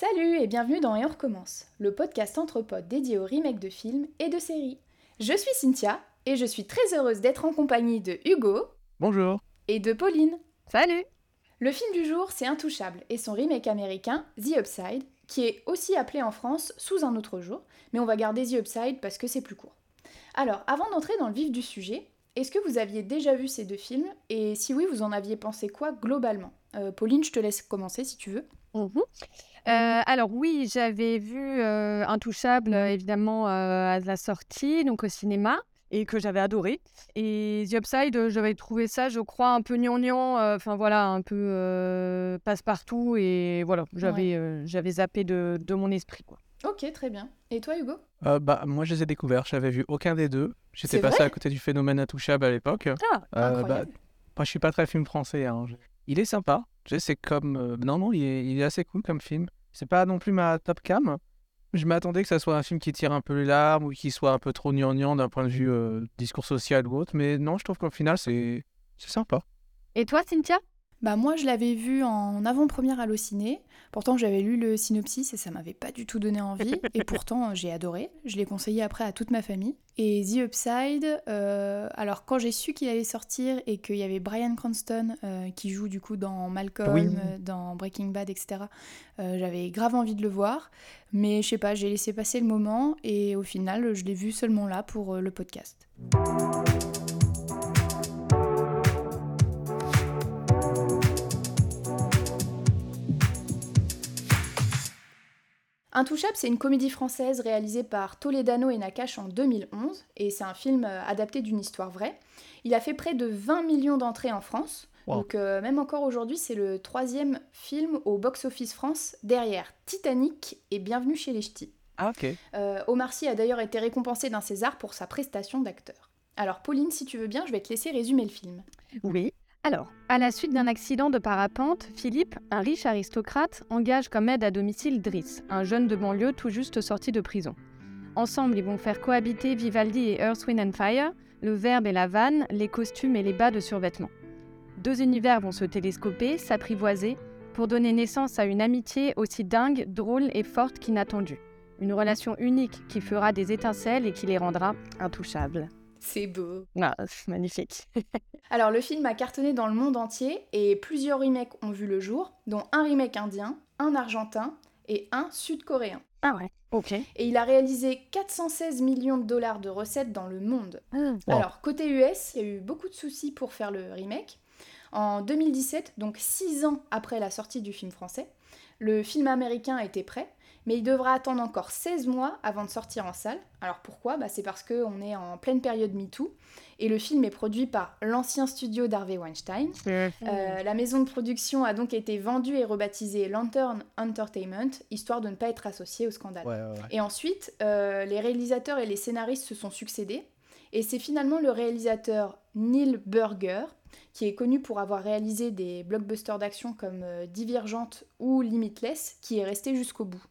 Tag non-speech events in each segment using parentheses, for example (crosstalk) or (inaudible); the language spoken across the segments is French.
Salut et bienvenue dans Et on recommence, le podcast entre potes dédié au remake de films et de séries. Je suis Cynthia et je suis très heureuse d'être en compagnie de Hugo Bonjour. et de Pauline. Salut Le film du jour, c'est Intouchable et son remake américain, The Upside, qui est aussi appelé en France sous un autre jour, mais on va garder The Upside parce que c'est plus court. Alors, avant d'entrer dans le vif du sujet, est-ce que vous aviez déjà vu ces deux films Et si oui, vous en aviez pensé quoi globalement? Euh, Pauline, je te laisse commencer si tu veux. Mhm. Euh, alors oui, j'avais vu euh, Intouchable, euh, évidemment, euh, à la sortie, donc au cinéma, et que j'avais adoré. Et The Upside, j'avais trouvé ça, je crois, un peu gnangnan, euh, enfin voilà, un peu euh, passe-partout, et voilà, j'avais euh, j'avais zappé de, de mon esprit, quoi. Ok, très bien. Et toi, Hugo? Euh, bah, moi, je les ai découverts. J'avais vu aucun des deux. J'étais passé à côté du phénomène intouchable à l'époque. Euh, Ah, bah, Incroyable. moi, je suis pas très film français. hein. Il est sympa. Tu sais, c'est comme. Non, non, il est, il est assez cool comme film. C'est pas non plus ma top cam. Je m'attendais que ça soit un film qui tire un peu les larmes ou qui soit un peu trop gnangnan d'un point de vue euh, discours social ou autre. Mais non, je trouve qu'au final, c'est c'est sympa. Et toi, Cynthia? Bah moi je l'avais vu en avant-première Allociné. Pourtant j'avais lu le synopsis et ça m'avait pas du tout donné envie. (laughs) et pourtant j'ai adoré. Je l'ai conseillé après à toute ma famille. Et The Upside, euh, alors quand j'ai su qu'il allait sortir et qu'il y avait Brian Cranston euh, qui joue du coup dans Malcolm, Oui. euh, dans Breaking Bad, etc. j'avais grave envie de le voir. Mais je sais pas, j'ai laissé passer le moment et au final je l'ai vu seulement là pour le podcast. Intouchable, c'est une comédie française réalisée par Toledano et Nakache en 2011, et c'est un film euh, adapté d'une histoire vraie. Il a fait près de 20 millions d'entrées en France, Wow. donc euh, même encore aujourd'hui, c'est le troisième film au box-office France, derrière Titanic et Bienvenue chez les Ch'tis. Ah, ok. Euh, Omar Sy a d'ailleurs été récompensé d'un César pour sa prestation d'acteur. Alors Pauline, si tu veux bien, je vais te laisser résumer le film. Oui. Alors, à la suite d'un accident de parapente, Philippe, un riche aristocrate, engage comme aide à domicile Driss, un jeune de banlieue tout juste sorti de prison. Ensemble, ils vont faire cohabiter Vivaldi et Earth, Wind and Fire, le verbe et la vanne, les costumes et les bas de survêtement. Deux univers vont se télescoper, s'apprivoiser, pour donner naissance à une amitié aussi dingue, drôle et forte qu'inattendue. Une relation unique qui fera des étincelles et qui les rendra intouchables. C'est beau. Ah, c'est magnifique. (laughs) Alors le film a cartonné dans le monde entier et plusieurs remakes ont vu le jour, dont un remake indien, un argentin et un sud-coréen. Ah ouais, ok. Et il a réalisé 416 millions de dollars de recettes dans le monde. Wow. Alors côté US, il y a eu beaucoup de soucis pour faire le remake. En 2017, donc 6 ans après la sortie du film français, le film américain était prêt, mais il devra attendre encore 16 mois avant de sortir en salle. Alors pourquoi? Bah, C'est parce qu'on est en pleine période MeToo, et le film est produit par l'ancien studio d'Harvey Weinstein. Euh, la maison de production a donc été vendue et rebaptisée Lantern Entertainment, histoire de ne pas être associée au scandale. Ouais, ouais, ouais. Et ensuite, euh, les réalisateurs et les scénaristes se sont succédés. Et c'est finalement le réalisateur Neil Burger, qui est connu pour avoir réalisé des blockbusters d'action comme euh, Divergente ou Limitless, qui est resté jusqu'au bout.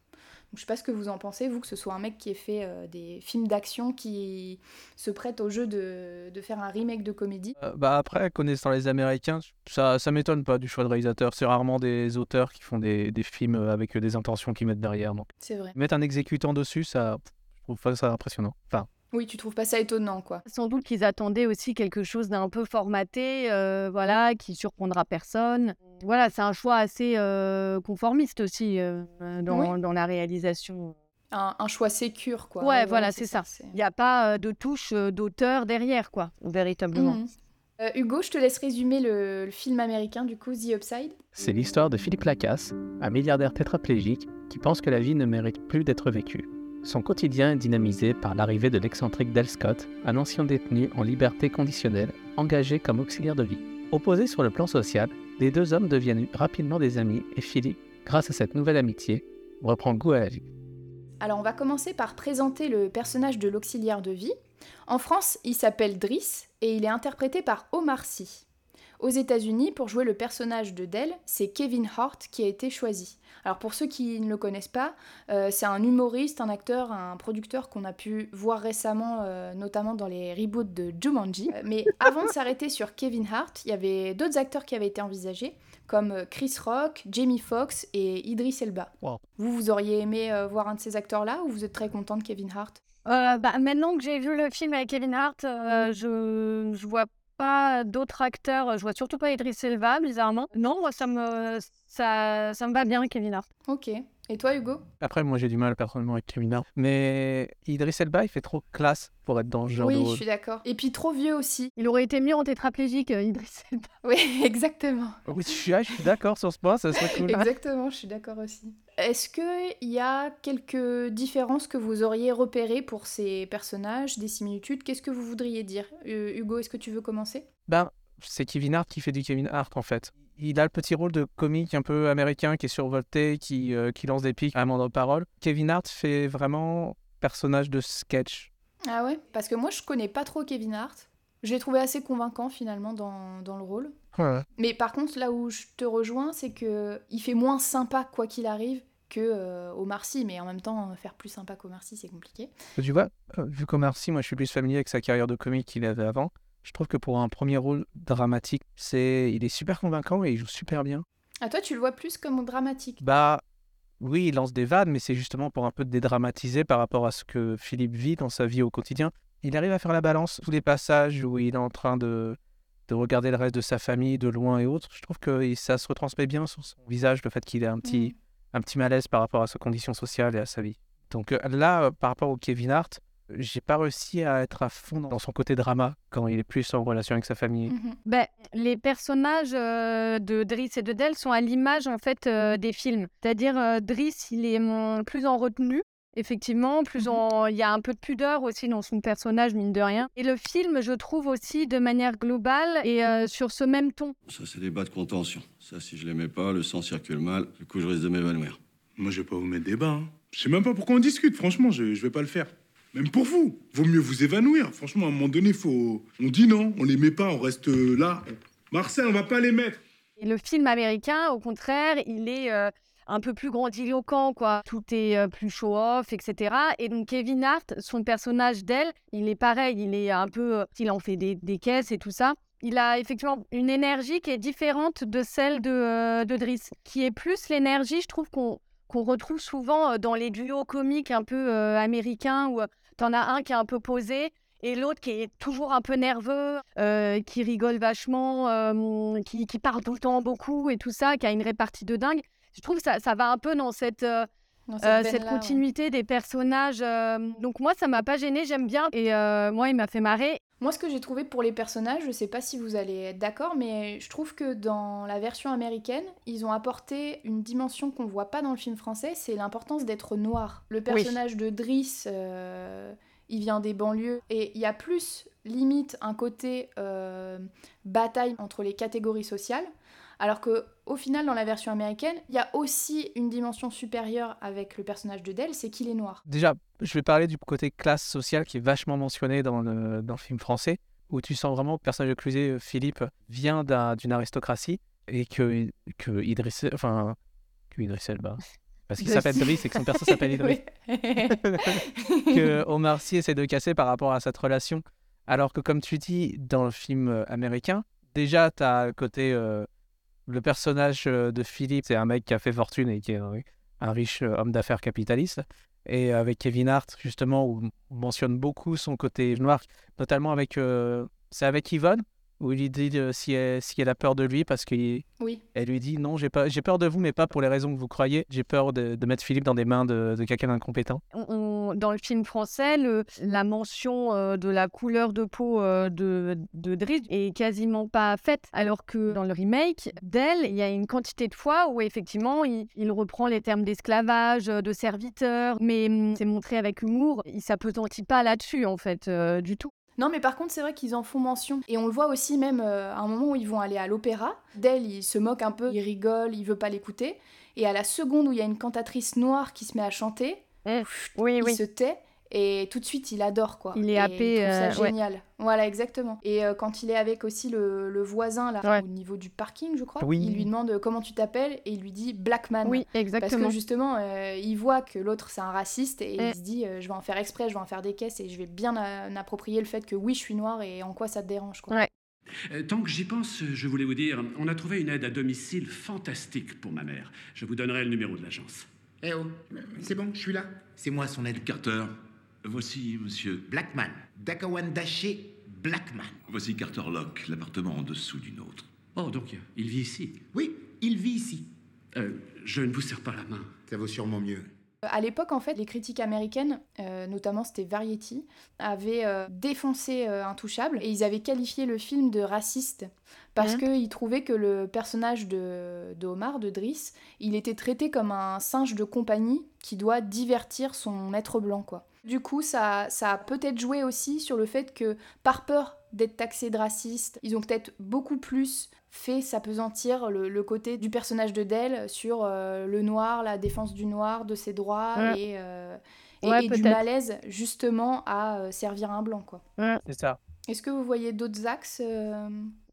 Donc, je sais pas ce que vous en pensez, vous, que ce soit un mec qui ait fait euh, des films d'action qui se prête au jeu de, de faire un remake de comédie. Euh, bah après, connaissant les Américains, ça, ça m'étonne pas du choix de réalisateur. C'est rarement des auteurs qui font des, des films avec des intentions qu'ils mettent derrière. C'est vrai. mettre un exécutant dessus, ça, je trouve pas ça impressionnant. Enfin, Oui, tu trouves pas ça étonnant, quoi. Sans doute qu'ils attendaient aussi quelque chose d'un peu formaté, euh, voilà, qui surprendra personne. Voilà, c'est un choix assez euh, conformiste aussi euh, dans, dans la réalisation. Un, un choix sécure, quoi. Ouais, voilà, c'est ça. Il n'y a pas euh, de touche euh, d'auteur derrière, quoi, véritablement. Euh, Hugo, je te laisse résumer le, le film américain, du coup, The Upside. C'est l'histoire de Philippe Lacasse, un milliardaire tétraplégique qui pense que la vie ne mérite plus d'être vécue. Son quotidien est dynamisé par l'arrivée de l'excentrique Del Scott, un ancien détenu en liberté conditionnelle, engagé comme auxiliaire de vie. Opposés sur le plan social, les deux hommes deviennent rapidement des amis et Philippe, grâce à cette nouvelle amitié, reprend goût à la vie. Alors, on va commencer par présenter le personnage de l'auxiliaire de vie. En France, il s'appelle Driss et il est interprété par Omar Sy. Aux États-Unis, pour jouer le personnage de Dell, c'est Kevin Hart qui a été choisi. Alors pour ceux qui ne le connaissent pas, euh, c'est un humoriste, un acteur, un producteur qu'on a pu voir récemment, euh, notamment dans les reboots de Jumanji. Euh, mais (laughs) avant de s'arrêter sur Kevin Hart, il y avait d'autres acteurs qui avaient été envisagés, comme Chris Rock, Jamie Foxx et Idris Elba. Wow. Vous, vous auriez aimé voir un de ces acteurs-là ou vous êtes très content de Kevin Hart? Bah, Maintenant que j'ai vu le film avec Kevin Hart, je, je vois pas d'autres acteurs. Je vois surtout pas Idris Elba, bizarrement. Non, moi, ça me, ça, ça me va bien, Kevin Hart. Ok. Et toi, Hugo? Après, moi, j'ai du mal personnellement avec Kevin Hart. Mais Idris Elba, il fait trop classe pour être dans ce genre oui, de je rôle. suis d'accord. Et puis trop vieux aussi. Il aurait été mieux en tétraplégique, euh, Idris Elba. Oui, (laughs) exactement. Oui, je suis, ah, je suis d'accord sur ce point, ça serait cool. (laughs) Exactement, je suis d'accord aussi. Est-ce qu'il y a quelques différences que vous auriez repérées pour ces personnages, des similitudes? Qu'est-ce que vous voudriez dire? Euh, Hugo, est-ce que tu veux commencer? Ben, c'est Kevin Hart qui fait du Kevin Hart en fait. Il a le petit rôle de comique un peu américain qui est survolté, qui, euh, qui lance des pics à moindre parole. Kevin Hart fait vraiment personnage de sketch. Ah ouais Parce que moi, je connais pas trop Kevin Hart. Je l'ai trouvé assez convaincant finalement dans, dans le rôle. Ouais. Mais par contre, là où je te rejoins, c'est que il fait moins sympa quoi qu'il arrive que euh, Omar Sy, mais en même temps, faire plus sympa qu'Omar Sy, c'est compliqué. Tu vois, euh, vu qu'Omar Sy, moi je suis plus familier avec sa carrière de comique qu'il avait avant, je trouve que pour un premier rôle dramatique, c'est il est super convaincant et il joue super bien. Ah toi, tu le vois plus comme dramatique? Bah oui, il lance des vannes, mais c'est justement pour un peu dédramatiser par rapport à ce que Philippe vit dans sa vie au quotidien. Il arrive à faire la balance, tous les passages où il est en train de, de regarder le reste de sa famille de loin et autres. Je trouve que ça se retransmet bien sur son visage, le fait qu'il ait un petit, un petit malaise par rapport à sa condition sociale et à sa vie. Donc euh, là, euh, par rapport au Kevin Hart, j'ai pas réussi à être à fond dans son côté drama quand il est plus en relation avec sa famille. Mhm. Ben, les personnages euh, de Driss et de Dell sont à l'image en fait euh, des films. C'est-à-dire euh, Driss, il est plus en retenue. Effectivement, plus Mhm. en... il y a un peu de pudeur aussi dans son personnage, mine de rien. Et le film, je trouve aussi de manière globale et euh, sur ce même ton. Ça, c'est des bas de contention. Ça, si je l'aimais pas, le sang circule mal. Du coup, je risque de m'évanouir. Moi, je vais pas vous mettre des bas. Hein. Je sais même pas pourquoi on discute, franchement, je, je vais pas le faire. Même pour vous, vaut mieux vous évanouir. Franchement, à un moment donné, faut. On dit non, on les met pas, on reste euh, là. Marcel, on va pas les mettre. Et le film américain, au contraire, il est euh, un peu plus grandiloquent, quoi. Tout est euh, plus show-off, etc. Et donc Kevin Hart, son personnage d'elle, il est pareil, il est un peu, il en fait des, des caisses et tout ça. Il a effectivement une énergie qui est différente de celle de, de Driss, qui est plus l'énergie, je trouve qu'on qu'on retrouve souvent euh, dans les duos comiques un peu euh, américains où euh, t'en as un qui est un peu posé et l'autre qui est toujours un peu nerveux, qui rigole vachement, qui, qui parle tout le temps beaucoup et tout ça, qui a une répartie de dingue. Je trouve que ça, va un peu dans cette, Euh, cette ouais. continuité des personnages. euh, donc moi, ça m'a pas gêné, j'aime bien. Et euh, moi, il m'a fait marrer. Moi, ce que j'ai trouvé pour les personnages, je sais pas si vous allez être d'accord, mais je trouve que dans la version américaine, ils ont apporté une dimension qu'on voit pas dans le film français, c'est l'importance d'être noir. Le personnage de Driss, euh, il vient des banlieues, et il y a plus, limite, un côté euh, bataille entre les catégories sociales, alors que au final, dans la version américaine, il y a aussi une dimension supérieure avec le personnage de Dell, c'est qu'il est noir. Déjà, je vais parler du côté classe sociale qui est vachement mentionné dans le, dans le film français, où tu sens vraiment que le personnage de Cluzet, Philippe, vient d'un- d'une aristocratie et que, que Idriss, enfin, que Idriss Elba, parce qu'il s'appelle Driss et que son perso s'appelle (laughs) Idriss, que (laughs) Omar Sy essaie de casser par rapport à cette relation. Alors que, comme tu dis, dans le film euh, américain, déjà, tu as le côté. euh, le personnage euh, de Philippe, c'est un mec qui a fait fortune et qui est un, riche euh, homme d'affaires capitaliste. Et avec Kevin Hart, justement, où on mentionne beaucoup son côté noir, notamment avec. euh, c'est avec Yvonne, où il dit euh, si, elle, si elle a peur de lui parce qu'il oui. elle lui dit non, j'ai pas, j'ai peur de vous, mais pas pour les raisons que vous croyez. J'ai peur de, de mettre Philippe dans des mains de, de quelqu'un d'incompétent. Dans le film français, le- la mention euh, de la couleur de peau euh, de, de Driss est quasiment pas faite, alors que dans le remake d'elle, il y a une quantité de fois où effectivement il, il reprend les termes d'esclavage, euh, de serviteur, mais hum, c'est montré avec humour. Il s'apesantit pas là-dessus en fait euh, du tout. Non, mais par contre, c'est vrai qu'ils en font mention. Et on le voit aussi même euh, à un moment où ils vont aller à l'opéra. Dell, il se moque un peu, il rigole, il veut pas l'écouter. Et à la seconde où il y a une cantatrice noire qui se met à chanter, Oui, il se tait. Et tout de suite, il adore, quoi. Il est Et happé, Il trouve ça euh, ouais. génial. Voilà, exactement. Et euh, quand il est avec aussi le, le voisin, là, Ouais. au niveau du parking, je crois, Oui. il lui demande comment tu t'appelles et il lui dit Blackman. Oui, Parce exactement. que justement, euh, il voit que l'autre c'est un raciste et il se dit euh, je vais en faire exprès, je vais en faire des caisses et je vais bien euh, approprier le fait que oui, je suis noir et en quoi ça te dérange. Quoi. Ouais. Euh, Tant que j'y pense, je voulais vous dire, on a trouvé une aide à domicile fantastique pour ma mère. Je vous donnerai le numéro de l'agence. Eh oh, c'est bon, je suis là. C'est moi son aide. Carter, voici monsieur. Blackman. Dakawan Daché Blackman. Voici Carter Locke, l'appartement en dessous du nôtre. Oh, donc il vit ici? Oui, il vit ici. Euh, je ne vous serre pas la main. Ça vaut sûrement mieux. À l'époque, en fait, les critiques américaines, euh, notamment c'était Variety, avaient euh, défoncé euh, Intouchable et ils avaient qualifié le film de raciste parce Mhm. qu'ils trouvaient que le personnage de, de Omar, de Driss, il était traité comme un singe de compagnie qui doit divertir son maître blanc, quoi. Du coup, ça, ça a peut-être joué aussi sur le fait que, par peur d'être taxé de raciste, ils ont peut-être beaucoup plus fait s'apesantir le, le côté du personnage de Dell sur euh, le noir, la défense du noir, de ses droits et, euh, et- Ouais, et du malaise justement à euh, servir un blanc. quoi. C'est ça. Est-ce que vous voyez d'autres axes euh,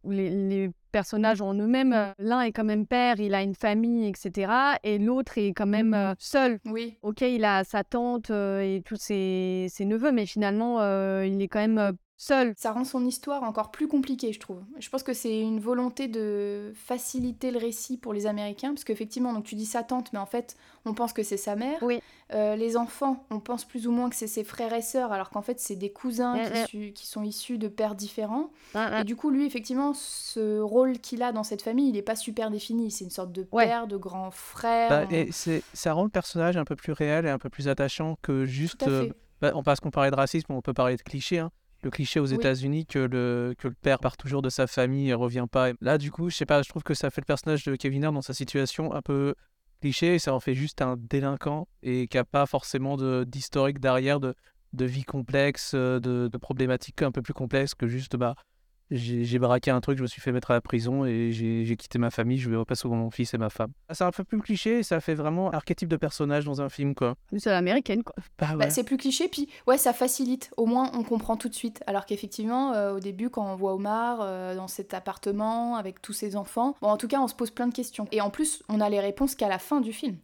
les, les personnages en eux-mêmes, euh, l'un est quand même père, il a une famille, etc. Et l'autre est quand même euh, seul. Oui, Ok, il a sa tante euh, et tous ses, ses neveux, mais finalement, il est quand même seul. ça rend son histoire encore plus compliquée, je trouve. Je pense que c'est une volonté de faciliter le récit pour les Américains, parce qu'effectivement, donc tu dis sa tante, mais en fait, on pense que c'est sa mère. Oui. Euh, les enfants, on pense plus ou moins que c'est ses frères et sœurs, alors qu'en fait, c'est des cousins Mm, qui, mm. su- qui sont issus de pères différents. Hein, Et du coup, lui, effectivement, ce rôle qu'il a dans cette famille, il n'est pas super défini. C'est une sorte de Ouais. père, de grand frère. Bah, et c'est, ça rend le personnage un peu plus réel et un peu plus attachant que juste. Tout à euh, fait. bah, on passe qu'on parlait de racisme, on peut parler de cliché. hein. Le cliché aux Oui. États-Unis que le, que le père part toujours de sa famille et revient pas. Et Là, du coup, je sais pas, je trouve que ça fait le personnage de Kevin Hart dans sa situation un peu cliché et ça en fait juste un délinquant et qui a pas forcément de, d'historique derrière, de, de vie complexe, euh, de, de problématiques un peu plus complexes que juste bah. J'ai braqué un truc, je me suis fait mettre à la prison et j'ai quitté ma famille, je vais repasser sur mon fils et ma femme. C'est un peu plus cliché et ça fait vraiment archétype de personnage dans un film, quoi. C'est l'américaine, quoi. Bah Bah, c'est plus cliché, puis ouais, ça facilite. Au moins, on comprend tout de suite. Alors qu'effectivement, euh, au début, quand on voit Omar euh, dans cet appartement avec tous ses enfants, bon, en tout cas, on se pose plein de questions. Et en plus, on a les réponses qu'à la fin du film.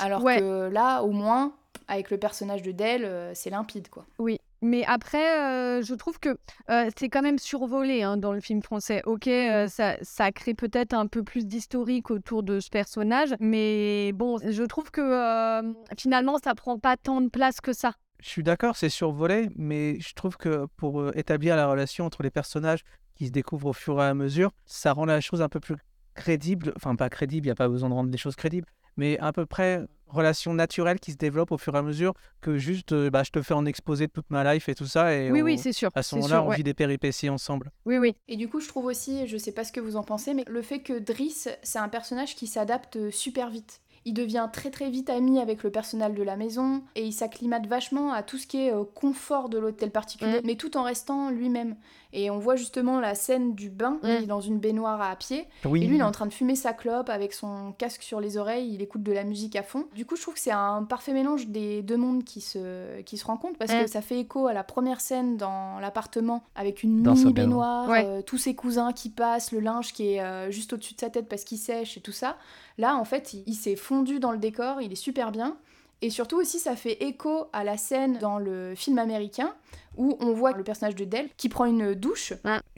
Alors Ouais. que là, au moins, avec le personnage de Dell, euh, c'est limpide, quoi. Oui, mais après, euh, je trouve que euh, c'est quand même survolé hein, dans le film français. Ok, euh, ça, ça crée peut-être un peu plus d'historique autour de ce personnage, mais bon, je trouve que finalement, ça prend pas tant de place que ça. Je suis d'accord, c'est survolé, mais je trouve que pour établir la relation entre les personnages qui se découvrent au fur et à mesure, ça rend la chose un peu plus crédible. Enfin, pas crédible, il n'y a pas besoin de rendre les choses crédibles, mais à peu près relation naturelle qui se développe au fur et à mesure que juste euh, bah, je te fais en exposer toute ma life et tout ça. Et oui, on- oui, c'est sûr. à ce moment-là, sûr, on ouais. vit des péripéties ensemble. Oui, oui. Et du coup, je trouve aussi, je sais pas ce que vous en pensez, mais le fait que Driss, c'est un personnage qui s'adapte euh, super vite. Il devient très très vite ami avec le personnel de la maison et il s'acclimate vachement à tout ce qui est euh, confort de l'hôtel particulier, Mm. mais tout en restant lui-même. Et on voit justement la scène du bain, il est dans une baignoire à pied, Oui, et lui il est en train de fumer sa clope avec son casque sur les oreilles, il écoute de la musique à fond. Du coup, je trouve que c'est un parfait mélange des deux mondes qui se, qui se rencontrent parce que ça fait écho à la première scène dans l'appartement avec une Dans mini baignoire. baignoire, Ouais. euh, tous ses cousins qui passent, le linge qui est euh, juste au-dessus de sa tête parce qu'il sèche et tout ça. Là, en fait, il, il s'est fondu dans le décor, il est super bien. Et surtout aussi, ça fait écho à la scène dans le film américain où on voit le personnage de Dell qui prend une douche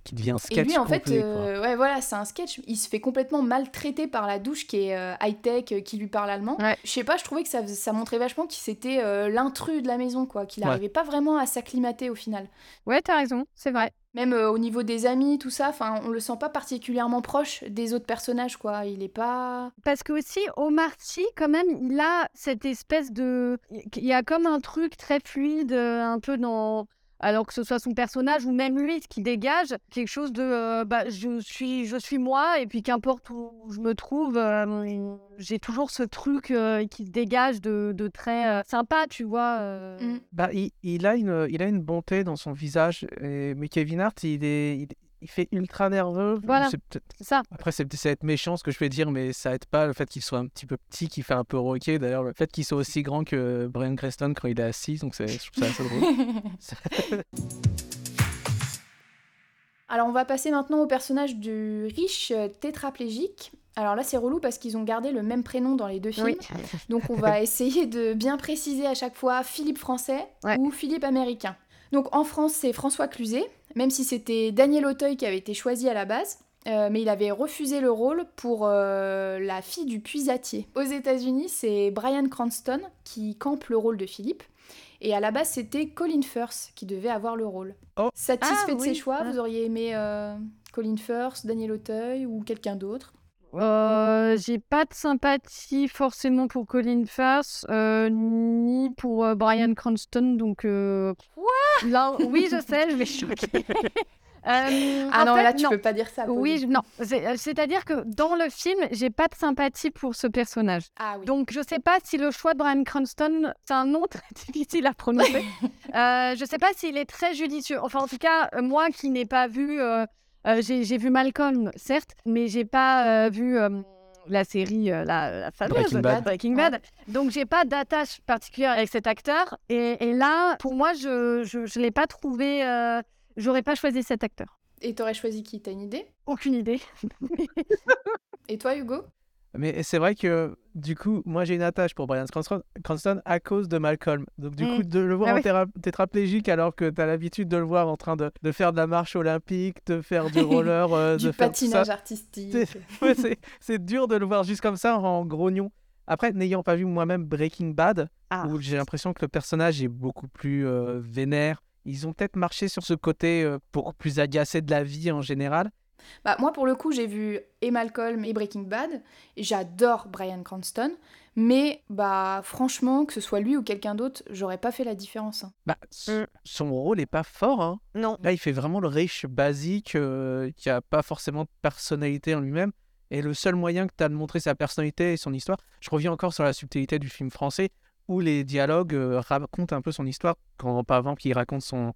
qui devient un sketch et lui, en fait, complet, euh, ouais, voilà, c'est un sketch. Il se fait complètement maltraiter par la douche qui est euh, high-tech, euh, qui lui parle allemand. Ouais. Je sais pas, je trouvais que ça, ça montrait vachement qu'il c'était euh, l'intrus de la maison, quoi. Qu'il Ouais. n'arrivait pas vraiment à s'acclimater au final. Ouais, t'as raison, c'est vrai. Même euh, au niveau des amis, tout ça, enfin, on le sent pas particulièrement proche des autres personnages, quoi. Il est pas. Parce que aussi, Omar Sy, quand même, il a cette espèce de... Il y a comme un truc très fluide, un peu dans... Alors que ce soit son personnage ou même lui, ce qui dégage quelque chose de... euh, bah, je, suis, je suis moi, et puis qu'importe où je me trouve, euh, j'ai toujours ce truc euh, qui se dégage de, de très euh, sympa, tu vois. euh. Mm. Bah, il, il a une, il a une bonté dans son visage, et- mais Kevin Hart, il est, il- il fait ultra nerveux. Voilà. C'est peut-être- ça. Après, c'est ça va être méchant ce que je vais dire, mais ça aide pas le fait qu'il soit un petit peu petit, qu'il fait un peu roqué. D'ailleurs, le fait qu'il soit aussi grand que Brian Creston quand il est assis, donc c'est- je trouve ça assez drôle. (laughs) Alors on va passer maintenant au personnage du riche euh, tétraplégique. Alors là c'est relou parce qu'ils ont gardé le même prénom dans les deux films. Oui. Donc on va (laughs) essayer de bien préciser à chaque fois Philippe français Ouais. ou Philippe américain. Donc en France c'est François Cluzet, même si c'était Daniel Auteuil qui avait été choisi à la base. euh, mais il avait refusé le rôle pour euh, la fille du puisatier. Aux États-Unis, c'est Brian Cranston qui campe le rôle de Philippe. Et à la base, c'était Colin Firth qui devait avoir le rôle. Oh. Satisfait Ah, de ses oui. choix, Ah. vous auriez aimé euh, Colin Firth, Daniel Auteuil ou quelqu'un d'autre? Euh, j'ai pas de sympathie forcément pour Colin Firth, euh, ni pour euh, Brian Cranston, donc... Euh... Là, oui, je sais, je vais choquer. (laughs) Ah non, fait, là tu non. peux pas dire ça. Oui, je- non. C'est- C'est-à-dire que dans le film, j'ai pas de sympathie pour ce personnage. Ah oui. Donc, je sais pas si le choix de Brian Cranston, c'est un nom très (laughs) difficile à prononcer. (laughs) je sais pas s'il est très judicieux. Enfin, en tout cas, moi qui n'ai pas vu, j'ai j'ai vu Malcolm, certes, mais j'ai pas euh, vu euh, la série, euh, la, la fameuse Breaking Bad. Breaking Bad. Donc, j'ai pas d'attache particulière avec cet acteur. Et, et là, pour moi, je je, je l'ai pas trouvé. euh, J'aurais pas choisi cet acteur. Et t'aurais choisi qui? T'as une idée? Aucune idée. Et toi, Hugo? Mais c'est vrai que du coup, moi j'ai une attache pour Brian Cranston, à cause de Malcolm. Donc du Mm. coup, de le voir Ah en oui. tétraplégique alors que tu as l'habitude de le voir en train de, de faire de la marche olympique, de faire du roller, euh, (laughs) Du de faire patinage artistique. (laughs) C'est- dur de le voir juste comme ça en grognon. Après, n'ayant pas vu moi-même Breaking Bad, Ah. où j'ai l'impression que le personnage est beaucoup plus euh, vénère, ils ont peut-être marché sur ce côté euh, pour plus agacé de la vie en général. Bah, moi, pour le coup, j'ai vu et Malcolm et Breaking Bad. Et j'adore Brian Cranston. Mais, bah, franchement, que ce soit lui ou quelqu'un d'autre, j'aurais pas fait la différence. hein. Bah, Mm. son rôle est pas fort. Hein. Non. Là, il fait vraiment le riche basique euh, qui a pas forcément de personnalité en lui-même. Et le seul moyen que tu as de montrer sa personnalité et son histoire, je reviens encore sur la subtilité du film français, où les dialogues euh, racontent un peu son histoire. Quand, par exemple, il raconte son,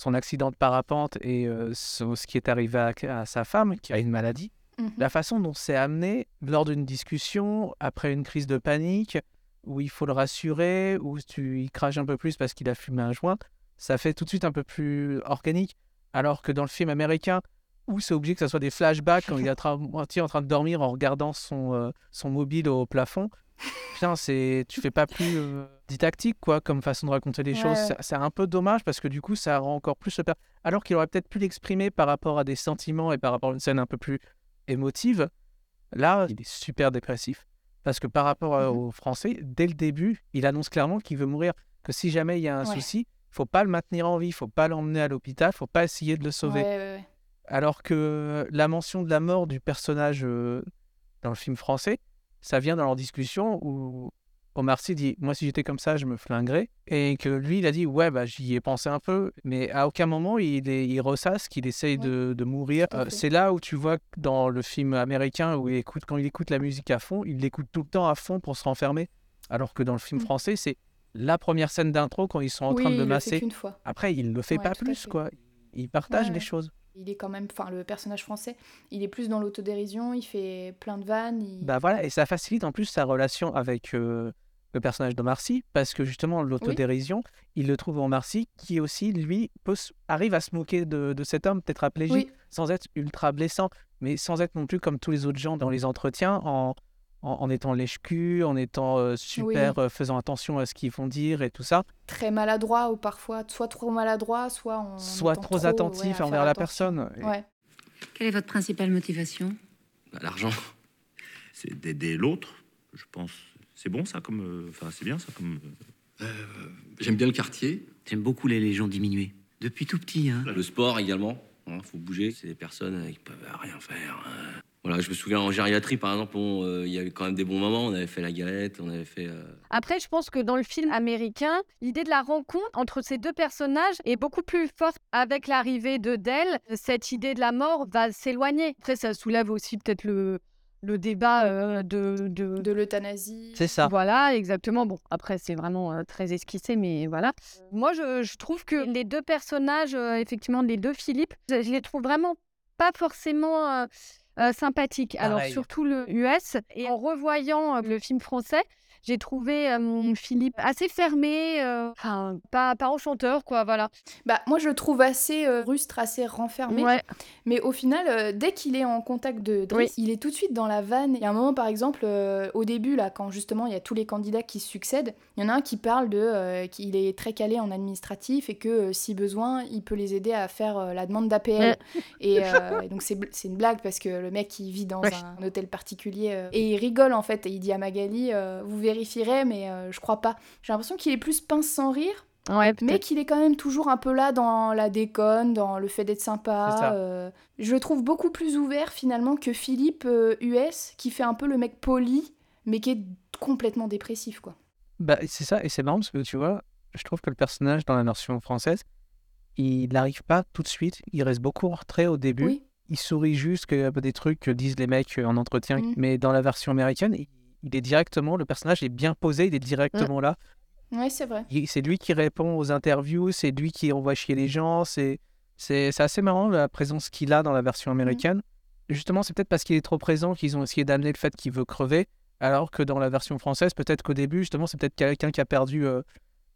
son accident de parapente et euh, ce, ce qui est arrivé à, à sa femme, qui a une maladie. Mhm. La façon dont c'est amené lors d'une discussion, après une crise de panique, où il faut le rassurer, où tu il crache un peu plus parce qu'il a fumé un joint, ça fait tout de suite un peu plus organique. Alors que dans le film américain, où c'est obligé que ça soit des flashbacks quand il est à tra- (laughs) moitié en train de dormir en regardant son, euh, son mobile au plafond, putain, c'est, tu fais pas plus euh, didactique quoi, comme façon de raconter les Ouais, choses. C'est- un peu dommage parce que du coup, ça rend encore plus le per- Alors qu'il aurait peut-être pu l'exprimer par rapport à des sentiments et par rapport à une scène un peu plus émotive. Là, il est super dépressif. Parce que par rapport à- Mhm. au français, dès le début, il annonce clairement qu'il veut mourir. Que si jamais il y a un Ouais. souci, faut pas le maintenir en vie, faut pas l'emmener à l'hôpital, faut pas essayer de le sauver. Ouais. Alors que la mention de la mort du personnage euh, dans le film français, ça vient dans leur discussion où Omar Sy dit Moi, si j'étais comme ça, je me flinguerais. Et que lui, il a dit Ouais, bah, j'y ai pensé un peu. Mais à aucun moment, il, est- il ressasse qu'il essaye Ouais. de, de mourir. Euh, c'est là où tu vois dans le film américain, où il écoute, quand il écoute la musique à fond, il l'écoute tout le temps à fond pour se renfermer. Alors que dans le film Mm. français, c'est la première scène d'intro quand ils sont en oui, train de masser. fois. Après, il le fait Ouais, pas plus, quoi. Il partage Ouais, les choses. Il est quand même, enfin, le personnage français, il est plus dans l'autodérision, il fait plein de vannes. il- Bah voilà, et ça facilite en plus sa relation avec euh, le personnage de Marcy, parce que justement, l'autodérision, il le trouve en Marcy, qui aussi, lui, peut arrive à se moquer de, de cet homme tétraplégique, Oui, sans être ultra blessant, mais sans être non plus comme tous les autres gens dans les entretiens, en, en, en étant lèche-cul, en étant euh, super, euh, faisant attention à ce qu'ils vont dire et tout ça, très maladroit ou parfois soit trop maladroit, soit en soit trop, attentif envers la personne. Et- Ouais. Quelle est votre principale motivation? Bah, L'argent, c'est d'aider l'autre, je pense. C'est bon ça comme. euh, Enfin, c'est bien ça comme. euh, J'aime bien le quartier, J'aime beaucoup les légions diminuées. Depuis tout petit, hein. le sport également. Il faut bouger. C'est des personnes euh, qui peuvent rien faire. hein. Voilà, je me souviens en gériatrie, par exemple, on, euh, il y avait quand même des bons moments. On avait fait la galette, on avait fait. euh, Après, je pense que dans le film américain, l'idée de la rencontre entre ces deux personnages est beaucoup plus forte avec l'arrivée de Dell. Cette idée de la mort va s'éloigner. Après, ça soulève aussi peut-être le, le débat euh, de, de, De l'euthanasie. C'est ça. Voilà, exactement. Bon, après, c'est vraiment euh, très esquissé, mais voilà. Moi, je, je trouve que les deux personnages, euh, effectivement, les deux Philippe, je, je les trouve vraiment pas forcément euh, euh, sympathiques. Alors, Pareil. surtout le US. Et en revoyant euh, le film français, j'ai trouvé euh, Philippe assez fermé, euh, enfin, pas, pas enchanteur, quoi, voilà. Bah, moi, je le trouve assez euh, rustre, assez renfermé. Ouais. Mais au final, dès qu'il est en contact de Driss, il est tout de suite dans la vanne. Il y a un moment, par exemple, au début, là, quand justement il y a tous les candidats qui se succèdent, il y en a un qui parle de qu'il est très calé en administratif et que si besoin, il peut les aider à faire la demande d'APL. Et (laughs) euh, donc c'est c'est une blague parce que le mec il vit dans Ouais. un hôtel particulier euh, et il rigole en fait et il dit à Magali euh, vous vérifierez mais euh, je crois pas. J'ai l'impression qu'il est plus pince sans rire Ouais, mais qu'il est quand même toujours un peu là dans la déconne, dans le fait d'être sympa. euh, je le trouve beaucoup plus ouvert finalement que Philippe euh, US, qui fait un peu le mec poli, mais qui est complètement dépressif, quoi. Bah, c'est ça, et c'est marrant parce que tu vois, je trouve que le personnage dans la version française, il n'arrive pas tout de suite, il reste beaucoup en retrait au début. Oui. Il sourit juste que euh, des trucs que disent les mecs euh, en entretien, Mm. mais dans la version américaine, il, est directement, le personnage est bien posé, il est directement là. Ouais, c'est vrai. C'est lui qui répond aux interviews, c'est lui qui envoie chier les gens, c'est assez marrant la présence qu'il a dans la version américaine. Justement, c'est peut-être parce qu'il est trop présent qu'ils ont essayé d'amener le fait qu'il veut crever, alors que dans la version française, peut-être qu'au début, justement, c'est peut-être quelqu'un qui a perdu euh,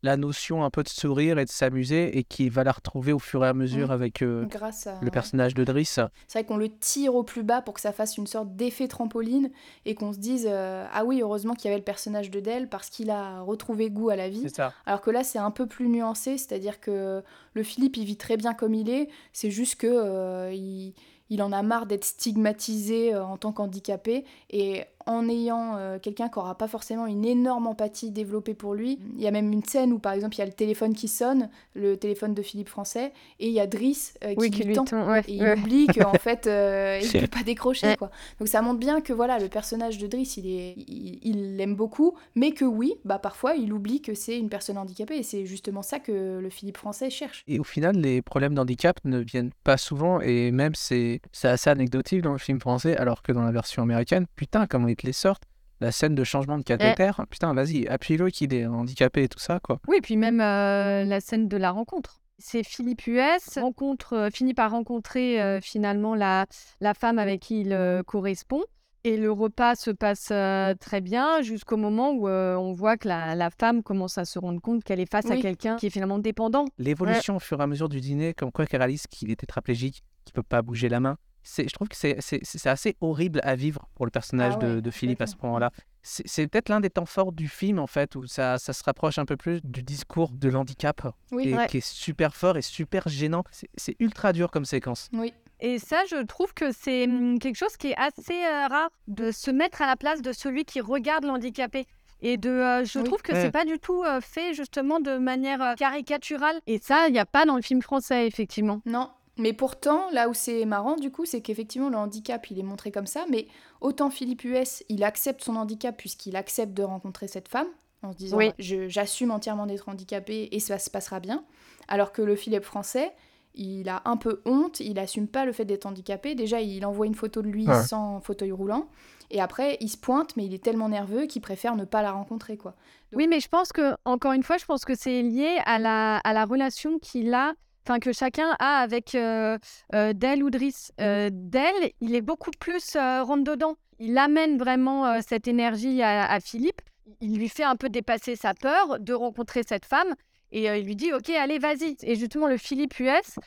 la notion un peu de sourire et de s'amuser et qui va la retrouver au fur et à mesure avec euh, Grâce à. le personnage de Driss. C'est vrai qu'on le tire au plus bas pour que ça fasse une sorte d'effet trampoline et qu'on se dise euh, ah oui heureusement qu'il y avait le personnage de Dell parce qu'il a retrouvé goût à la vie. Ça. Alors que là c'est un peu plus nuancé, c'est-à-dire que le Philippe il vit très bien comme il est, c'est juste que euh, il, il en a marre d'être stigmatisé en tant qu'handicapé et en ayant euh, quelqu'un qui aura pas forcément une énorme empathie développée pour lui. Il y a même une scène où par exemple il y a le téléphone qui sonne, le téléphone de Philippe Français, et il y a Driss euh, qui, Oui, lui qui lui tend. ouais, et il oublie qu'en fait euh, (laughs) il C'est- peut pas décrocher Ouais. quoi. Donc ça montre bien que voilà le personnage de Driss il est il il l'aime beaucoup, mais que oui bah parfois il oublie que c'est une personne handicapée et c'est justement ça que le Philippe Français cherche. Et au final, les problèmes d'handicap ne viennent pas souvent, et même c'est c'est assez anecdotique dans le film français, alors que dans la version américaine, putain, comment ils te les sortent. La scène de changement de cathéter, putain, vas-y, appuie-le qu'il est handicapé et tout ça, quoi. Oui, puis même euh, la scène de la rencontre. C'est Philippe US, rencontre, euh, finit par rencontrer euh, finalement la, la femme avec qui il euh, correspond. Et le repas se passe euh, très bien jusqu'au moment où euh, on voit que la, la femme commence à se rendre compte qu'elle est face à quelqu'un qui est finalement dépendant. L'évolution au fur et à mesure du dîner, comme quoi qu'elle réalise qu'il est tétraplégique, qu'il peut pas bouger la main, je trouve que c'est, c'est, c'est assez horrible à vivre pour le personnage Ah ouais, de, de Philippe à ce moment-là. C'est, c'est peut-être l'un des temps forts du film, en fait, où ça, ça se rapproche un peu plus du discours de l'handicap, Oui. et Ouais. qui est super fort et super gênant. C'est, c'est ultra dur comme séquence. Oui. Et ça, je trouve que c'est hum, quelque chose qui est assez euh, rare de se mettre à la place de celui qui regarde l'handicapé. Et de, euh, je Oui. trouve que Ouais. c'est pas du tout euh, fait justement de manière euh, caricaturale. Et ça, il n'y a pas dans le film français, effectivement. Non. Mais pourtant, là où c'est marrant, du coup, c'est qu'effectivement, le handicap, il est montré comme ça, mais autant Philippe US, il accepte son handicap puisqu'il accepte de rencontrer cette femme, en se disant, Oui. bah, j'assume entièrement d'être handicapé et ça se passera bien. Alors que le Philippe français, il a un peu honte, il assume pas le fait d'être handicapé. Déjà, il envoie une photo de lui Ouais. sans fauteuil roulant. Et après, il se pointe, mais il est tellement nerveux qu'il préfère ne pas la rencontrer, quoi. Oui, mais je pense que, encore une fois, je pense que c'est lié à la, à la relation qu'il a, enfin que chacun a avec euh, euh, Del ou Driss. Euh, Del, il est beaucoup plus euh, rentre-dedans. Il amène vraiment euh, cette énergie à, à Philippe. Il lui fait un peu dépasser sa peur de rencontrer cette femme. Et il lui dit, OK, allez, vas-y. Et justement, le Philippe US,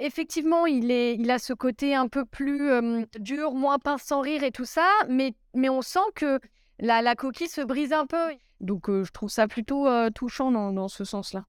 effectivement, il, est, il a ce côté un peu plus dur, moins pince sans rire et tout ça. Mais, mais on sent que la, la coquille se brise un peu. Donc je trouve ça plutôt touchant dans, dans ce sens-là.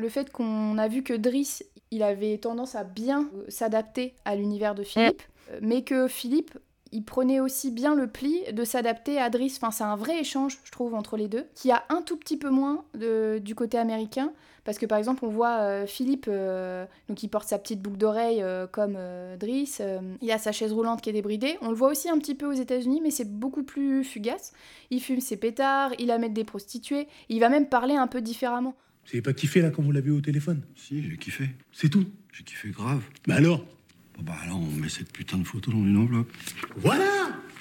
Le fait qu'on a vu que Driss, il avait tendance à bien euh, s'adapter à l'univers de Philippe, euh, mais que Philippe, il prenait aussi bien le pli de s'adapter à Driss. Enfin, c'est un vrai échange, je trouve, entre les deux, qui a un tout petit peu moins de- du côté américain. Parce que par exemple, on voit euh, Philippe, euh, donc il porte sa petite boucle d'oreille euh, comme Driss, il a sa chaise roulante qui est débridée. On le voit aussi un petit peu aux États-Unis, mais c'est beaucoup plus fugace. Il fume ses pétards, il amène des prostituées, il va même parler un peu différemment. Vous avez pas kiffé là quand vous l'avez eu au téléphone? Si, j'ai kiffé. C'est tout? J'ai kiffé grave. Bah alors? Bon, bah alors, on met cette putain de photo dans une enveloppe. Voilà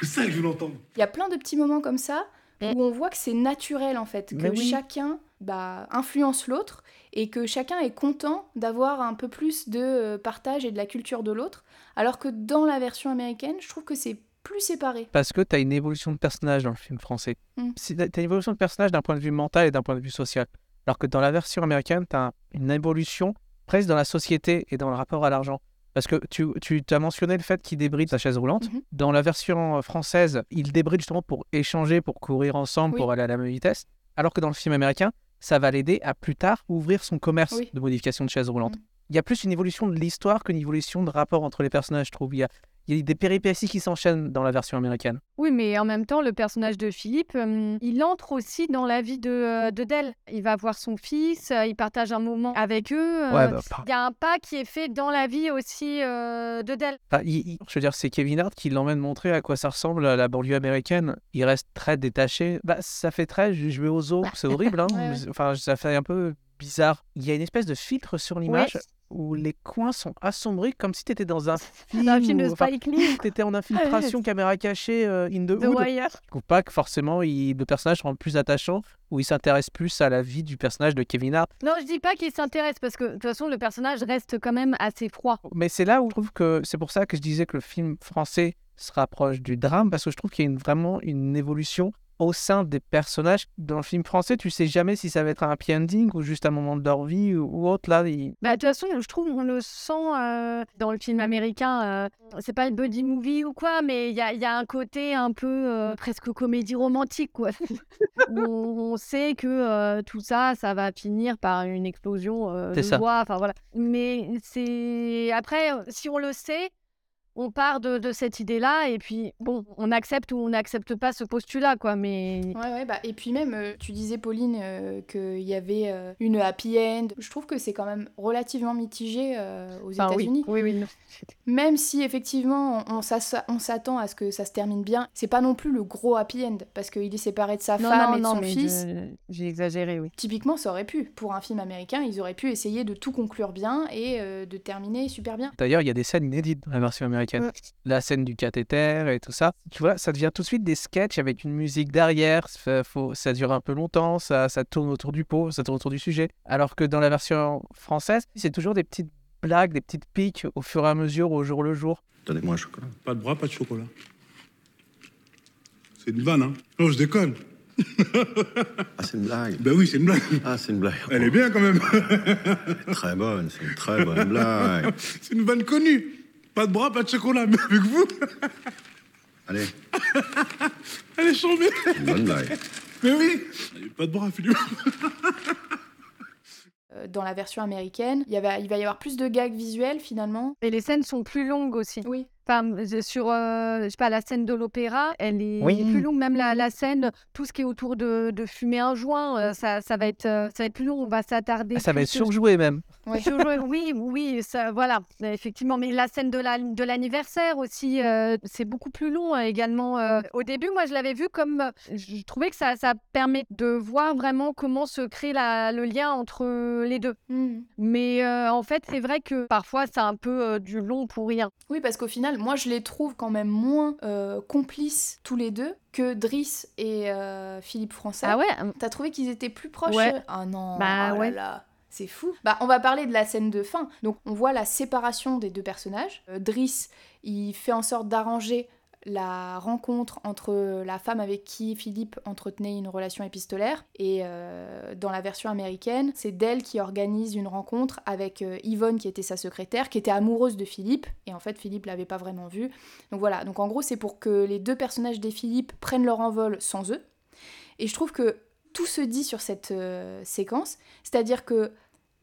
C'est ça que je voulais entendre. Il y a plein de petits moments comme ça où on voit que c'est naturel en fait, que Mais oui. chacun bah, influence l'autre et que chacun est content d'avoir un peu plus de euh, partage et de la culture de l'autre, alors que dans la version américaine, je trouve que c'est plus séparé. Parce que tu as une évolution de personnage dans le film français. Mm. Tu as une évolution de personnage d'un point de vue mental et d'un point de vue social. Alors que dans la version américaine, tu as une évolution presque dans la société et dans le rapport à l'argent. Parce que tu, tu as mentionné le fait qu'il débride sa chaise roulante. Mhm. Dans la version euh, française, il débride justement pour échanger, pour courir ensemble, Oui. pour aller à la même vitesse. Alors que dans le film américain, ça va l'aider à plus tard ouvrir son commerce Oui. de modification de chaise roulante. Mhm. Il y a plus une évolution de l'histoire qu'une évolution de rapport entre les personnages, je trouve. Il y a, il y a des péripéties qui s'enchaînent dans la version américaine. Oui, mais en même temps, le personnage de Philippe, euh, il entre aussi dans la vie de, euh, de Dell. Il va voir son fils, euh, il partage un moment avec eux. euh, Ouais, bah, Il y a un pas qui est fait dans la vie aussi de Dell. Enfin, il- il- je veux dire, c'est Kevin Hart qui l'emmène montrer à quoi ça ressemble à la banlieue américaine. Il reste très détaché. Bah, ça fait très je vais aux eaux. C'est horrible, hein. (laughs) Ouais, ouais. Enfin, ça fait un peu bizarre. Il y a une espèce de filtre sur l'image où les coins sont assombris comme si tu étais (laughs) dans un film. Dans un film de où- Spike Lee. T'étais en (laughs) infiltration, caméra cachée, euh, in the The hood. Wire. Je trouve pas que forcément il, le personnage rend plus attachant ou il s'intéresse plus à la vie du personnage de Kevin Hart. Non, je dis pas qu'il s'intéresse parce que de toute façon, le personnage reste quand même assez froid. Mais c'est là où je trouve que c'est pour ça que je disais que le film français se rapproche du drame parce que je trouve qu'il y a une- vraiment une évolution au sein des personnages. Dans le film français, tu sais jamais si ça va être un happy ending ou juste un moment de leur vie ou, autre. Là, il- Bah, de toute façon, je trouve on le sent euh, dans le film américain. euh, c'est pas le buddy movie ou quoi, mais il y a, il y a un côté un peu euh, presque comédie romantique, quoi. (laughs) On, on sait que euh, tout ça, ça va finir par une explosion de ça. Enfin voilà. Mais c'est après, si on le sait. On part de, de cette idée-là et puis bon, on accepte ou on n'accepte pas ce postulat quoi. Mais Ouais, ouais, bah, et puis même, euh, tu disais, Pauline, euh, qu'il y avait euh, une happy end. Je trouve que c'est quand même relativement mitigé euh, aux Enfin, oui, États-Unis. oui, oui, non. Même si effectivement on, s'attend à ce que ça se termine bien, c'est pas non plus le gros happy end parce qu'il est séparé de sa non, femme non, et de non, son mais fils. j'ai exagéré, oui. Typiquement, ça aurait pu. Pour un film américain, ils auraient pu essayer de tout conclure bien et euh, de terminer super bien. D'ailleurs, il y a des scènes inédites dans la version américaine. Ouais. La scène du cathéter et tout ça. Tu vois, ça devient tout de suite des sketchs avec une musique derrière. Ça, faut- ça dure un peu longtemps, ça, ça tourne autour du pot, ça tourne autour du sujet. Alors que dans la version française, c'est toujours des petites blagues, des petites piques au fur et à mesure, au jour le jour. Donnez-moi un chocolat. Pas de bras, pas de chocolat. C'est une vanne, hein Non, je déconne. (laughs) Ah, c'est une blague. Ben oui, c'est une blague. Ah, c'est une blague. Elle est bien quand même. Très bonne, c'est une très bonne blague. (laughs) c'est une vanne connue. Pas de bras, pas de chocolat, mais avec vous, Allez, (laughs) est chambée. bonne blague. Mais oui. Pas de bras, Philippe. (laughs) Euh, Dans la version américaine, il, y avait, il va y avoir plus de gags visuels finalement. Et les scènes sont plus longues aussi. Oui. Enfin, euh, sur, euh, je sais pas, la scène de l'opéra, elle est Oui. plus longue. Même la, la scène, tout ce qui est autour de, de fumer un joint, ça, ça, va être, ça va être plus long. On va s'attarder. Ah, ça va être sur- surjoué même. (laughs) Oui, oui, ça, voilà, effectivement. Mais la scène de la- de l'anniversaire aussi, euh, c'est beaucoup plus long euh, également. euh. Au début, moi, je l'avais vu comme, je trouvais que ça, ça permet de voir vraiment comment se crée la- le lien entre les deux. Mhm. Mais euh, en fait, c'est vrai que parfois, c'est un peu du long pour rien. Oui, parce qu'au final, moi, je les trouve quand même moins complices tous les deux que Driss et Philippe Français. Ah ouais T'as trouvé qu'ils étaient plus proches? Ouais. Ah non, Bah oh là ouais. là, c'est fou. Bah, on va parler de la scène de fin. Donc, on voit la séparation des deux personnages. Euh, Driss, il fait en sorte d'arranger la rencontre entre la femme avec qui Philippe entretenait une relation épistolaire et euh, dans la version américaine, c'est Dell qui organise une rencontre avec euh, Yvonne qui était sa secrétaire, qui était amoureuse de Philippe et en fait Philippe l'avait pas vraiment vu. Donc voilà, donc en gros c'est pour que les deux personnages des Philippe prennent leur envol sans eux. Et je trouve que tout se dit sur cette euh, séquence, c'est-à-dire que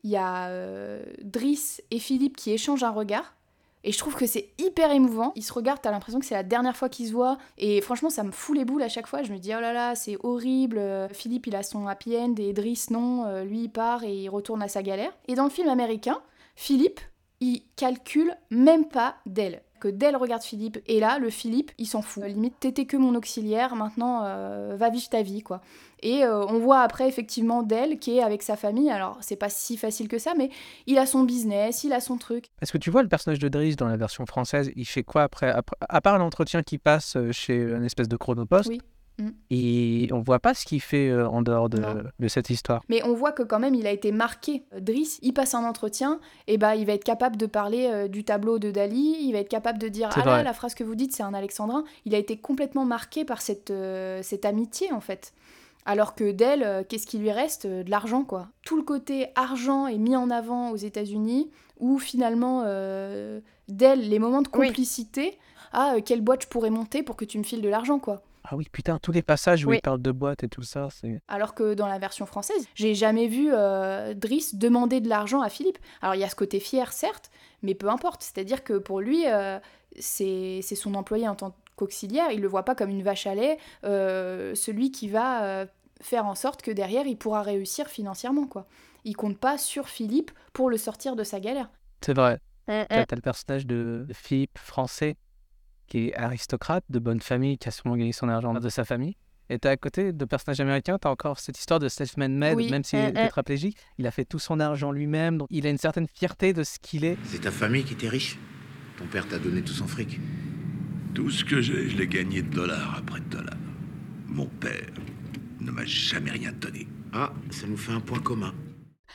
il y a euh, Driss et Philippe qui échangent un regard. Et je trouve que c'est hyper émouvant. Ils se regardent, t'as l'impression que c'est la dernière fois qu'ils se voient. Et franchement, ça me fout les boules à chaque fois. Je me dis, oh là là, c'est horrible. Euh, Philippe, il a son happy end et Driss, non. Euh, lui, il part et il retourne à sa galère. Et dans le film américain, Philippe, il calcule même pas d'elle. Que Dell regarde Philippe, et là, le Philippe, il s'en fout. Limite, t'étais que mon auxiliaire, maintenant, euh, va vivre ta vie, quoi. Et euh, on voit après, effectivement, Dell qui est avec sa famille. Alors, c'est pas si facile que ça, mais il a son business, il a son truc. Est-ce que tu vois le personnage de Driss dans la version française? Il fait quoi après, après À part l'entretien qui passe euh, chez un espèce de chronopost, Oui. Mm. Et on voit pas ce qu'il fait euh, en dehors de, cette histoire. Mais on voit que quand même il a été marqué. Euh, Driss, il passe un entretien, et bah il va être capable de parler euh, du tableau de Dali, il va être capable de dire ah là la phrase que vous dites c'est un alexandrin. Il a été complètement marqué par cette, euh, cette amitié en fait. Alors que d'elle, euh, qu'est-ce qui lui reste? De l'argent quoi. Tout le côté argent est mis en avant aux États-Unis, où finalement euh, d'elle les moments de Oui. complicité. Ah euh, quelle boîte je pourrais monter pour que tu me files de l'argent quoi. Ah oui, putain, tous les passages où Oui. il parle de boîte et tout ça, c'est. Alors que dans la version française, j'ai jamais vu euh, Driss demander de l'argent à Philippe. Alors il y a ce côté fier, certes, mais peu importe. C'est-à-dire que pour lui, euh, c'est c'est son employé en tant qu'auxiliaire. Il le voit pas comme une vache à lait, euh, celui qui va euh, faire en sorte que derrière, il pourra réussir financièrement. quoi. Il compte pas sur Philippe pour le sortir de sa galère. C'est vrai. Euh, T'as t'as le personnage de Philippe, français, qui est aristocrate, de bonne famille, qui a sûrement gagné son argent de sa famille. Et t'as à côté de personnage américain, t'as encore cette histoire de self-made Oui. même s'il Euh, est euh. tétraplégique, il a fait tout son argent lui-même, donc il a une certaine fierté de ce qu'il est. C'est ta famille qui était riche Ton père t'a donné tout son fric Tout ce que j'ai, je l'ai gagné de dollar après dollar. Mon père ne m'a jamais rien donné. Ah, ça nous fait un point commun.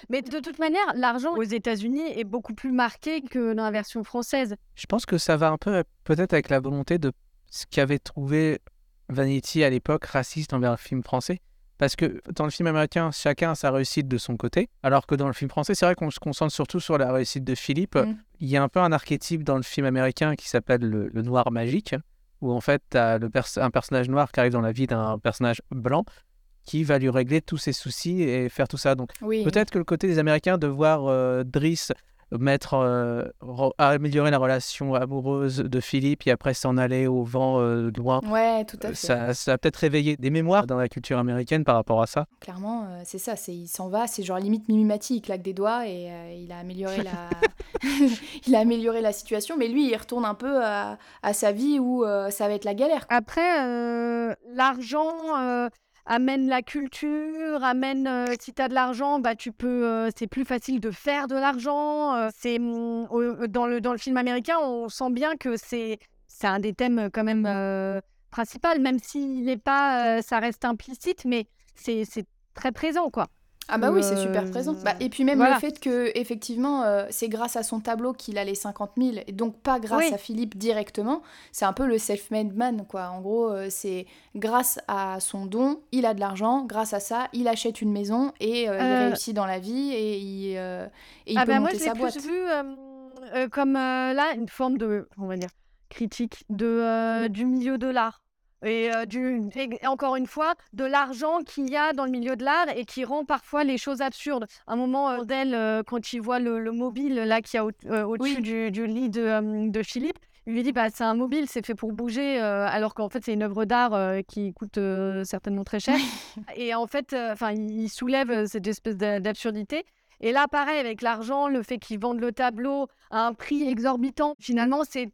Mais de toute manière, l'argent aux États-Unis est beaucoup plus marqué que dans la version française. Je pense que ça va un peu peut-être avec la volonté de ce qu'avait trouvé Vanity à l'époque raciste envers le film français. Parce que dans le film américain, chacun a sa réussite de son côté, alors que dans le film français, c'est vrai qu'on se concentre surtout sur la réussite de Philippe. Mm. Il y a un peu un archétype dans le film américain qui s'appelle le, le noir magique, où en fait, tu as un personnage noir qui arrive dans la vie d'un personnage blanc qui va lui régler tous ses soucis et faire tout ça. Donc Oui. Peut-être que le côté des Américains de voir euh, Driss mettre, euh, re- améliorer la relation amoureuse de Philippe et après s'en aller au vent euh, loin, Ouais, tout à euh, fait. ça, ça a peut-être réveillé des mémoires dans la culture américaine par rapport à ça. Clairement, euh, c'est ça, c'est il s'en va, c'est genre limite Mimimati, il claque des doigts et euh, il a amélioré la (laughs) (laughs) il a amélioré la situation, mais lui il retourne un peu à, à sa vie où euh, ça va être la galère. Après, euh, l'argent euh, amène la culture, amène euh, si tu as de l'argent, bah tu peux euh, c'est plus facile de faire de l'argent, euh, c'est au- dans le film américain, on sent bien que c'est c'est un des thèmes quand même principal même s'il n'est pas ça reste implicite mais c'est très présent quoi. Ah bah oui, c'est super Euh, présent. Bah, et puis même voilà. le fait que effectivement euh, c'est grâce à son tableau qu'il a les 50 000 et donc pas grâce Oui. à Philippe directement, c'est un peu le self-made man quoi. En gros, euh, c'est grâce à son don, il a de l'argent, grâce à ça, il achète une maison et euh, il réussit dans la vie et il, et il ah peut bah moi monter je l'ai sa boîte. plus vu comme là une forme de on va dire critique de du milieu de l'art et euh, du et encore une fois de l'argent qu'il y a dans le milieu de l'art et qui rend parfois les choses absurdes. Un moment euh, d'elle euh, quand il voit le, le mobile là qui a au, euh, au-dessus Oui. du, du lit de, de Philippe. Il lui dit bah c'est un mobile, c'est fait pour bouger, alors qu'en fait c'est une œuvre d'art qui coûte certainement très cher. Et en fait, enfin, il soulève cette espèce d'a- d'absurdité. Et là, pareil, avec l'argent, le fait qu'ils vendent le tableau à un prix exorbitant, finalement, c'est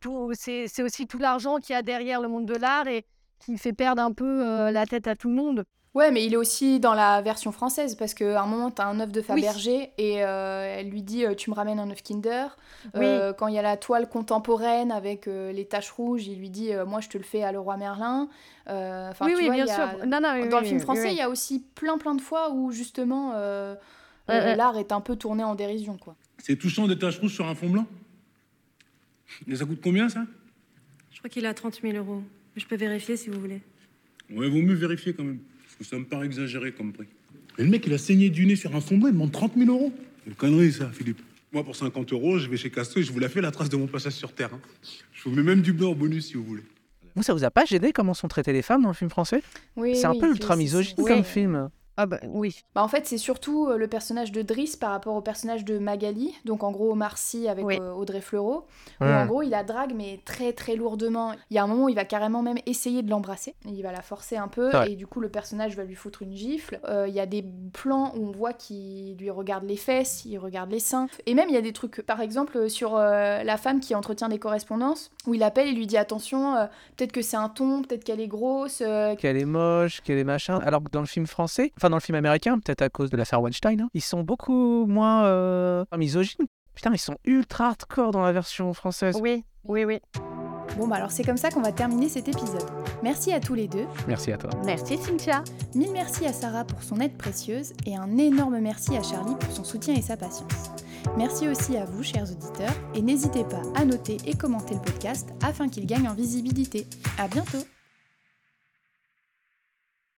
aussi tout l'argent qu'il y a derrière le monde de l'art et qui fait perdre un peu euh, la tête à tout le monde. Ouais, mais il est aussi dans la version française parce qu'à un moment, t'as un œuf de Oui. Fabergé et euh, elle lui dit euh, Tu me ramènes un œuf Kinder. Euh, Quand il y a la toile contemporaine avec euh, les taches rouges, il lui dit Moi, je te le fais à Leroy Merlin. Euh, enfin, oui, tu oui, vois, bien il y a- sûr. Non, non, oui, Dans oui, le film oui, français, oui. il y a aussi plein, plein de fois où justement euh, euh, l'art est un peu tourné en dérision. quoi. C'est touchant des taches rouges sur un fond blanc? Et ça coûte combien, ça? Je crois qu'il a 30 000 euros. Je peux vérifier si vous voulez. Ouais, vaut mieux vérifier quand même. Parce que ça me paraît exagéré comme prix. Mais le mec, il a saigné du nez sur un fond blanc, il demande 30 000 euros. C'est une connerie, ça, Philippe. Moi, pour 50 euros, je vais chez Casto et je vous la fais la trace de mon passage sur Terre. hein. Je vous mets même du blanc en bonus si vous voulez. Vous, ça vous a pas gêné comment sont traitées les femmes dans le film français? Oui, C'est un oui, peu ultra misogyne comme oui. film. Ah bah oui. Bah, en fait, c'est surtout euh, le personnage de Driss par rapport au personnage de Magali, donc en gros Marcy avec euh, Audrey Fleurot, où en gros il la drague mais très très lourdement. Il y a un moment où il va carrément même essayer de l'embrasser, il va la forcer un peu et du coup le personnage va lui foutre une gifle. Euh, Il y a des plans où on voit qu'il lui regarde les fesses, il regarde les seins, et même il y a des trucs, par exemple sur euh, la femme qui entretient des correspondances, où il appelle et lui dit attention, euh, peut-être que c'est un ton, peut-être qu'elle est grosse, euh, Qu'elle est moche, qu'elle est machin. Alors que dans le film français, enfin dans le film américain, peut-être à cause de l'affaire Weinstein, hein, ils sont beaucoup moins euh, misogynes. Putain, ils sont ultra hardcore dans la version française. Oui, oui, oui. Bon bah alors c'est comme ça qu'on va terminer cet épisode. Merci à tous les deux. Merci à toi. Merci Cynthia. Mille merci à Sarah pour son aide précieuse et un énorme merci à Charlie pour son soutien et sa patience. Merci aussi à vous, chers auditeurs, et n'hésitez pas à noter et commenter le podcast afin qu'il gagne en visibilité. À bientôt!